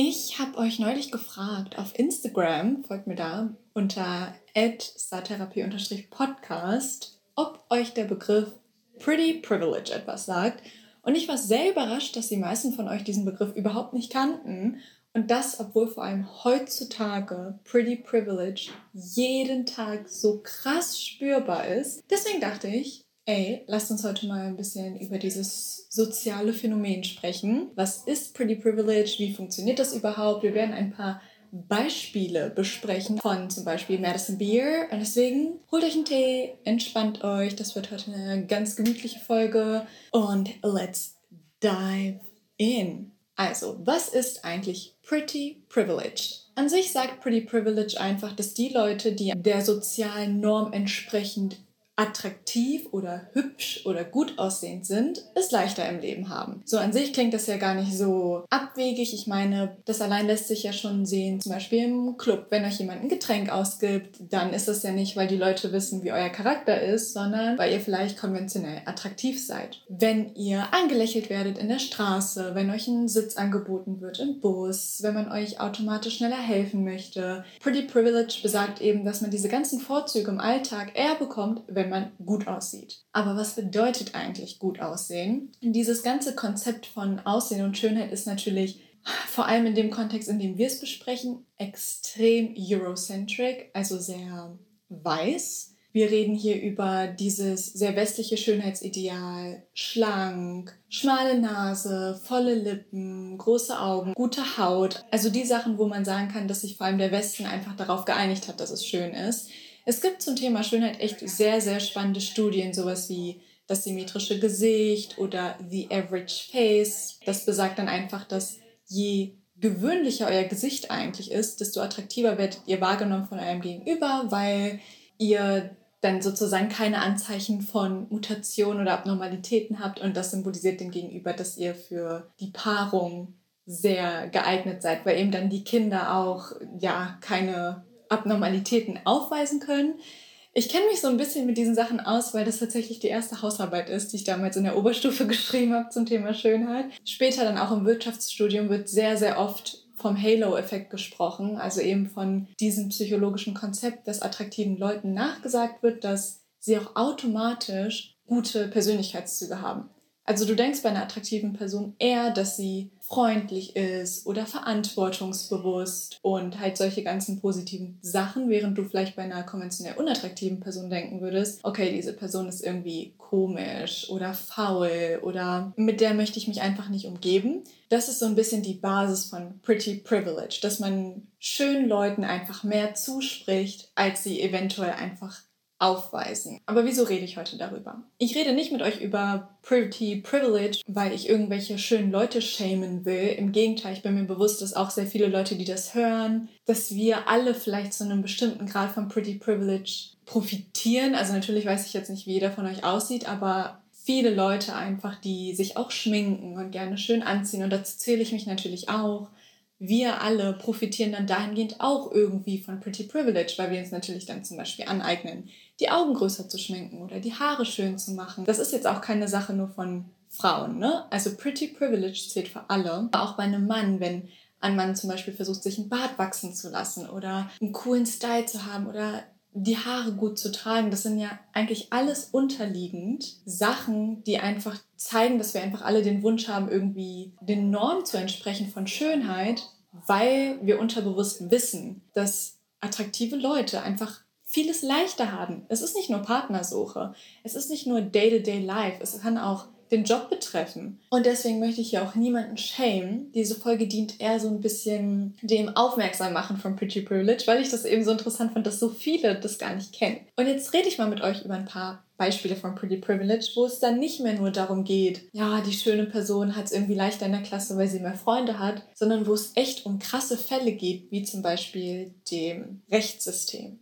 Ich habe euch neulich gefragt auf Instagram, folgt mir da, unter startherapie-podcast, ob euch der Begriff Pretty Privilege etwas sagt. Und ich war sehr überrascht, dass die meisten von euch diesen Begriff überhaupt nicht kannten. Und das, obwohl vor allem heutzutage Pretty Privilege jeden Tag so krass spürbar ist. Deswegen dachte ich, Ey, lasst uns heute mal ein bisschen über dieses soziale Phänomen sprechen. Was ist Pretty Privilege? Wie funktioniert das überhaupt? Wir werden ein paar Beispiele besprechen von zum Beispiel Madison Beer. Und deswegen holt euch einen Tee, entspannt euch. Das wird heute eine ganz gemütliche Folge. Und let's dive in. Also, was ist eigentlich Pretty Privilege? An sich sagt Pretty Privilege einfach, dass die Leute, die der sozialen Norm entsprechend attraktiv oder hübsch oder gut aussehend sind, es leichter im Leben haben. So an sich klingt das ja gar nicht so abwegig. Ich meine, das allein lässt sich ja schon sehen, zum Beispiel im Club. Wenn euch jemand ein Getränk ausgibt, dann ist das ja nicht, weil die Leute wissen, wie euer Charakter ist, sondern weil ihr vielleicht konventionell attraktiv seid. Wenn ihr angelächelt werdet in der Straße, wenn euch ein Sitz angeboten wird im Bus, wenn man euch automatisch schneller helfen möchte. Pretty Privilege besagt eben, dass man diese ganzen Vorzüge im Alltag eher bekommt, wenn wenn man gut aussieht. Aber was bedeutet eigentlich gut aussehen? Dieses ganze Konzept von Aussehen und Schönheit ist natürlich vor allem in dem Kontext, in dem wir es besprechen, extrem Eurocentric, also sehr weiß. Wir reden hier über dieses sehr westliche Schönheitsideal, schlank, schmale Nase, volle Lippen, große Augen, gute Haut. Also die Sachen, wo man sagen kann, dass sich vor allem der Westen einfach darauf geeinigt hat, dass es schön ist. Es gibt zum Thema Schönheit echt sehr, sehr spannende Studien, sowas wie das symmetrische Gesicht oder The Average Face. Das besagt dann einfach, dass je gewöhnlicher euer Gesicht eigentlich ist, desto attraktiver werdet ihr wahrgenommen von eurem Gegenüber, weil ihr dann sozusagen keine Anzeichen von Mutation oder Abnormalitäten habt und das symbolisiert dem Gegenüber, dass ihr für die Paarung sehr geeignet seid, weil eben dann die Kinder auch ja keine Abnormalitäten aufweisen können. Ich kenne mich so ein bisschen mit diesen Sachen aus, weil das tatsächlich die erste Hausarbeit ist, die ich damals in der Oberstufe geschrieben habe zum Thema Schönheit. Später dann auch im Wirtschaftsstudium wird sehr, sehr oft vom Halo-Effekt gesprochen, also eben von diesem psychologischen Konzept, dass attraktiven Leuten nachgesagt wird, dass sie auch automatisch gute Persönlichkeitszüge haben. Also du denkst bei einer attraktiven Person eher, dass sie freundlich ist oder verantwortungsbewusst und halt solche ganzen positiven Sachen, während du vielleicht bei einer konventionell unattraktiven Person denken würdest, okay, diese Person ist irgendwie komisch oder faul oder mit der möchte ich mich einfach nicht umgeben. Das ist so ein bisschen die Basis von Pretty Privilege, dass man schönen Leuten einfach mehr zuspricht, als sie eventuell einfach aufweisen. Aber wieso rede ich heute darüber? Ich rede nicht mit euch über Pretty Privilege, weil ich irgendwelche schönen Leute schämen will. Im Gegenteil, ich bin mir bewusst, dass auch sehr viele Leute, die das hören, dass wir alle vielleicht zu einem bestimmten Grad von Pretty Privilege profitieren. Also natürlich weiß ich jetzt nicht, wie jeder von euch aussieht, aber viele Leute einfach, die sich auch schminken und gerne schön anziehen. Und dazu zähle ich mich natürlich auch wir alle profitieren dann dahingehend auch irgendwie von Pretty Privilege, weil wir uns natürlich dann zum Beispiel aneignen, die Augen größer zu schminken oder die Haare schön zu machen. Das ist jetzt auch keine Sache nur von Frauen, ne? Also Pretty Privilege zählt für alle. Auch bei einem Mann, wenn ein Mann zum Beispiel versucht, sich ein Bart wachsen zu lassen oder einen coolen Style zu haben oder die Haare gut zu tragen, das sind ja eigentlich alles unterliegend Sachen, die einfach zeigen, dass wir einfach alle den Wunsch haben, irgendwie den Normen zu entsprechen von Schönheit, weil wir unterbewusst wissen, dass attraktive Leute einfach vieles leichter haben. Es ist nicht nur Partnersuche, es ist nicht nur Day-to-Day-Life, es kann auch den Job betreffen. Und deswegen möchte ich hier auch niemanden schämen. Diese Folge dient eher so ein bisschen dem Aufmerksam machen von Pretty Privilege, weil ich das eben so interessant fand, dass so viele das gar nicht kennen. Und jetzt rede ich mal mit euch über ein paar Beispiele von Pretty Privilege, wo es dann nicht mehr nur darum geht, ja, die schöne Person hat es irgendwie leichter in der Klasse, weil sie mehr Freunde hat, sondern wo es echt um krasse Fälle geht, wie zum Beispiel dem Rechtssystem.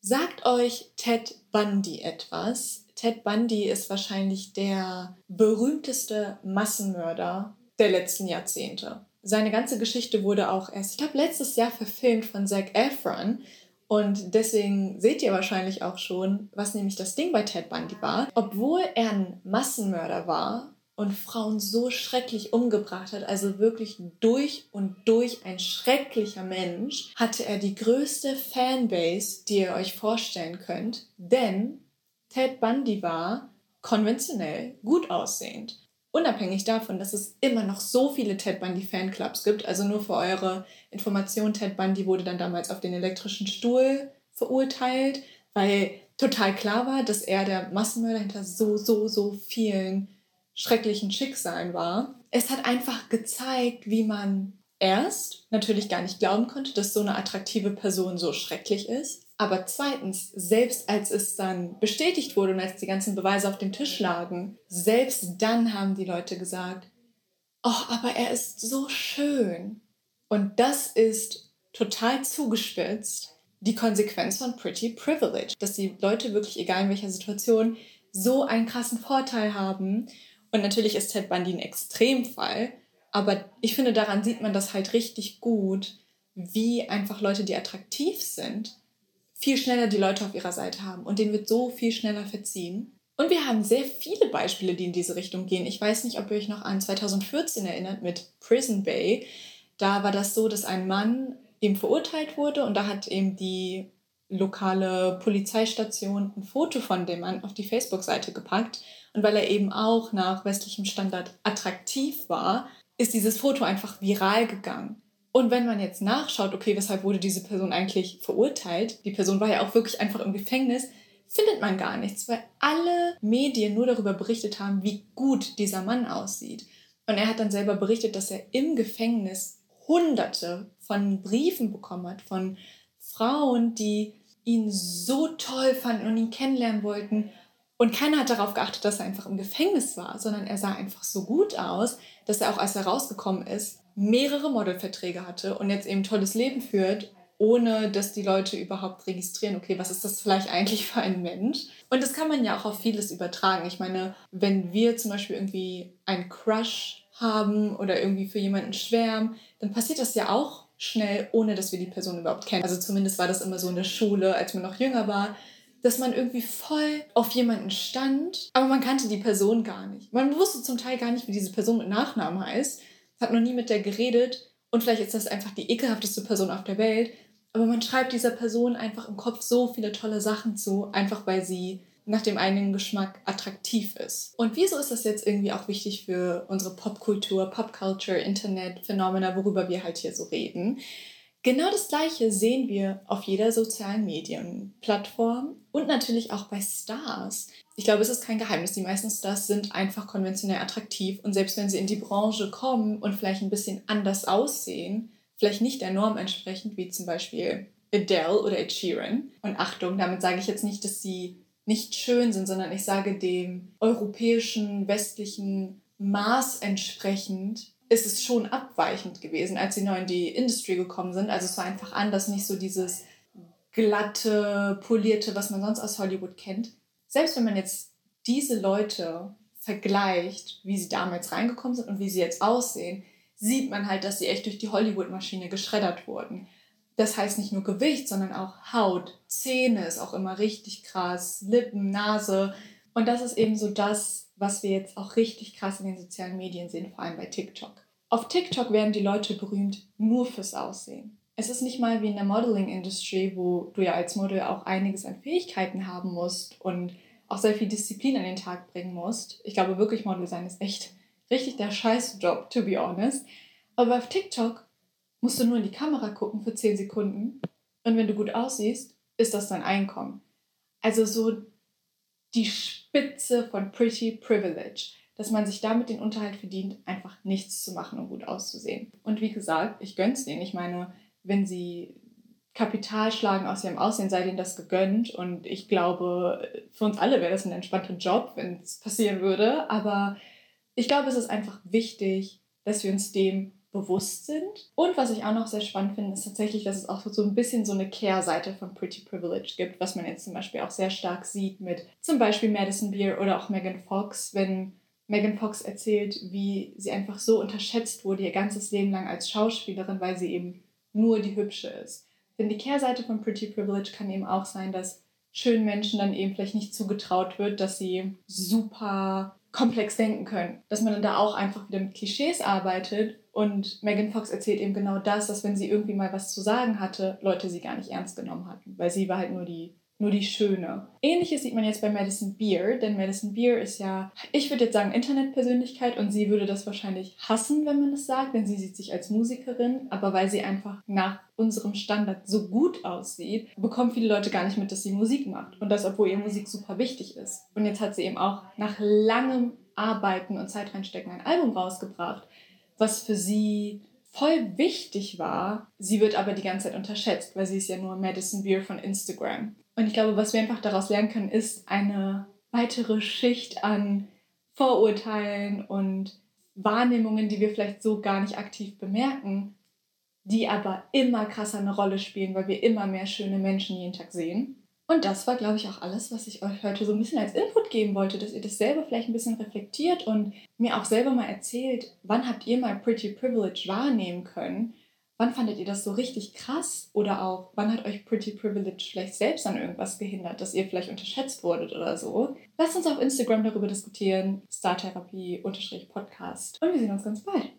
Sagt euch Ted Bundy etwas? Ted Bundy ist wahrscheinlich der berühmteste Massenmörder der letzten Jahrzehnte. Seine ganze Geschichte wurde auch erst, ich glaube, letztes Jahr verfilmt von Zac Efron. Und deswegen seht ihr wahrscheinlich auch schon, was nämlich das Ding bei Ted Bundy war. Obwohl er ein Massenmörder war, und Frauen so schrecklich umgebracht hat, also wirklich durch und durch ein schrecklicher Mensch, hatte er die größte Fanbase, die ihr euch vorstellen könnt, denn Ted Bundy war konventionell gut aussehend. Unabhängig davon, dass es immer noch so viele Ted Bundy Fanclubs gibt, also nur für eure Information, Ted Bundy wurde dann damals auf den elektrischen Stuhl verurteilt, weil total klar war, dass er der Massenmörder hinter so, so, so vielen schrecklichen Schicksalen war. Es hat einfach gezeigt, wie man erst natürlich gar nicht glauben konnte, dass so eine attraktive Person so schrecklich ist. Aber zweitens, selbst als es dann bestätigt wurde und als die ganzen Beweise auf dem Tisch lagen, selbst dann haben die Leute gesagt, oh, aber er ist so schön. Und das ist total zugespitzt die Konsequenz von Pretty Privilege, dass die Leute wirklich, egal in welcher Situation, so einen krassen Vorteil haben. Und natürlich ist Ted Bundy ein Extremfall, aber ich finde, daran sieht man das halt richtig gut, wie einfach Leute, die attraktiv sind, viel schneller die Leute auf ihrer Seite haben und denen wird so viel schneller verziehen. Und wir haben sehr viele Beispiele, die in diese Richtung gehen. Ich weiß nicht, ob ihr euch noch an 2014 erinnert mit Prison Bay. Da war das so, dass ein Mann eben verurteilt wurde und da hat eben die lokale Polizeistation ein Foto von dem Mann auf die Facebook-Seite gepackt. Und weil er eben auch nach westlichem Standard attraktiv war, ist dieses Foto einfach viral gegangen. Und wenn man jetzt nachschaut, okay, weshalb wurde diese Person eigentlich verurteilt, die Person war ja auch wirklich einfach im Gefängnis, findet man gar nichts, weil alle Medien nur darüber berichtet haben, wie gut dieser Mann aussieht. Und er hat dann selber berichtet, dass er im Gefängnis hunderte von Briefen bekommen hat, von Frauen, die ihn so toll fanden und ihn kennenlernen wollten. Und keiner hat darauf geachtet, dass er einfach im Gefängnis war, sondern er sah einfach so gut aus, dass er auch als er rausgekommen ist, mehrere Modelverträge hatte und jetzt eben ein tolles Leben führt, ohne dass die Leute überhaupt registrieren, okay, was ist das vielleicht eigentlich für ein Mensch? Und das kann man ja auch auf vieles übertragen. Ich meine, wenn wir zum Beispiel irgendwie einen Crush haben oder irgendwie für jemanden schwärmen, dann passiert das ja auch schnell, ohne dass wir die Person überhaupt kennen. Also zumindest war das immer so in der Schule, als man noch jünger war, dass man irgendwie voll auf jemanden stand, aber man kannte die Person gar nicht. Man wusste zum Teil gar nicht, wie diese Person mit Nachnamen heißt, hat noch nie mit der geredet und vielleicht ist das einfach die ekelhafteste Person auf der Welt, aber man schreibt dieser Person einfach im Kopf so viele tolle Sachen zu, einfach weil sie nach dem eigenen Geschmack attraktiv ist. Und wieso ist das jetzt irgendwie auch wichtig für unsere Popkultur, Popculture, Internet, Phänomena, worüber wir halt hier so reden? Genau das Gleiche sehen wir auf jeder sozialen Medienplattform und natürlich auch bei Stars. Ich glaube, es ist kein Geheimnis. Die meisten Stars sind einfach konventionell attraktiv und selbst wenn sie in die Branche kommen und vielleicht ein bisschen anders aussehen, vielleicht nicht der Norm entsprechend, wie zum Beispiel Adele oder Ed Sheeran. Und Achtung, damit sage ich jetzt nicht, dass sie nicht schön sind, sondern ich sage dem europäischen, westlichen Maß entsprechend ist es schon abweichend gewesen, als sie neu in die Industrie gekommen sind. Also es war einfach anders, nicht so dieses glatte, polierte, was man sonst aus Hollywood kennt. Selbst wenn man jetzt diese Leute vergleicht, wie sie damals reingekommen sind und wie sie jetzt aussehen, sieht man halt, dass sie echt durch die Hollywood-Maschine geschreddert wurden. Das heißt nicht nur Gewicht, sondern auch Haut, Zähne ist auch immer richtig krass, Lippen, Nase. Und das ist eben so das, was wir jetzt auch richtig krass in den sozialen Medien sehen, vor allem bei TikTok. Auf TikTok werden die Leute berühmt nur fürs Aussehen. Es ist nicht mal wie in der Modeling-Industry, wo du ja als Model auch einiges an Fähigkeiten haben musst und auch sehr viel Disziplin an den Tag bringen musst. Ich glaube wirklich, Model sein ist echt richtig der Scheißjob, to be honest. Aber auf TikTok musst du nur in die Kamera gucken für 10 Sekunden und wenn du gut aussiehst, ist das dein Einkommen. Also so die Spitze von Pretty Privilege, dass man sich damit den Unterhalt verdient, einfach nichts zu machen und gut auszusehen. Und wie gesagt, ich gönn's denen. Ich meine, wenn sie Kapital schlagen aus ihrem Aussehen, sei denen das gegönnt. Und ich glaube, für uns alle wäre das ein entspannter Job, wenn es passieren würde. Aber ich glaube, es ist einfach wichtig, dass wir uns dem bewusst sind. Und was ich auch noch sehr spannend finde, ist tatsächlich, dass es auch so ein bisschen so eine Kehrseite von Pretty Privilege gibt, was man jetzt zum Beispiel auch sehr stark sieht mit zum Beispiel Madison Beer oder auch Megan Fox, wenn Megan Fox erzählt, wie sie einfach so unterschätzt wurde ihr ganzes Leben lang als Schauspielerin, weil sie eben nur die Hübsche ist. Denn die Kehrseite von Pretty Privilege kann eben auch sein, dass schönen Menschen dann eben vielleicht nicht zugetraut wird, dass sie super komplex denken können. Dass man dann da auch einfach wieder mit Klischees arbeitet und Megan Fox erzählt eben genau das, dass wenn sie irgendwie mal was zu sagen hatte, Leute sie gar nicht ernst genommen hatten, weil sie war halt nur die nur die Schöne. Ähnliches sieht man jetzt bei Madison Beer, denn Madison Beer ist ja, ich würde jetzt sagen, Internetpersönlichkeit und sie würde das wahrscheinlich hassen, wenn man das sagt, denn sie sieht sich als Musikerin, aber weil sie einfach nach unserem Standard so gut aussieht, bekommen viele Leute gar nicht mit, dass sie Musik macht und das, obwohl ihr Musik super wichtig ist. Und jetzt hat sie eben auch nach langem Arbeiten und Zeit reinstecken ein Album rausgebracht, was für sie voll wichtig war. Sie wird aber die ganze Zeit unterschätzt, weil sie ist ja nur Madison Beer von Instagram. Und ich glaube, was wir einfach daraus lernen können, ist eine weitere Schicht an Vorurteilen und Wahrnehmungen, die wir vielleicht so gar nicht aktiv bemerken, die aber immer krasser eine Rolle spielen, weil wir immer mehr schöne Menschen jeden Tag sehen. Und das war, glaube ich, auch alles, was ich euch heute so ein bisschen als Input geben wollte, dass ihr das selber vielleicht ein bisschen reflektiert und mir auch selber mal erzählt, wann habt ihr mal Pretty Privilege wahrnehmen können Wann fandet ihr das so richtig krass? Oder auch, wann hat euch Pretty Privilege vielleicht selbst an irgendwas gehindert, dass ihr vielleicht unterschätzt wurdet oder so? Lasst uns auf Instagram darüber diskutieren. Startherapie-Podcast. Und wir sehen uns ganz bald.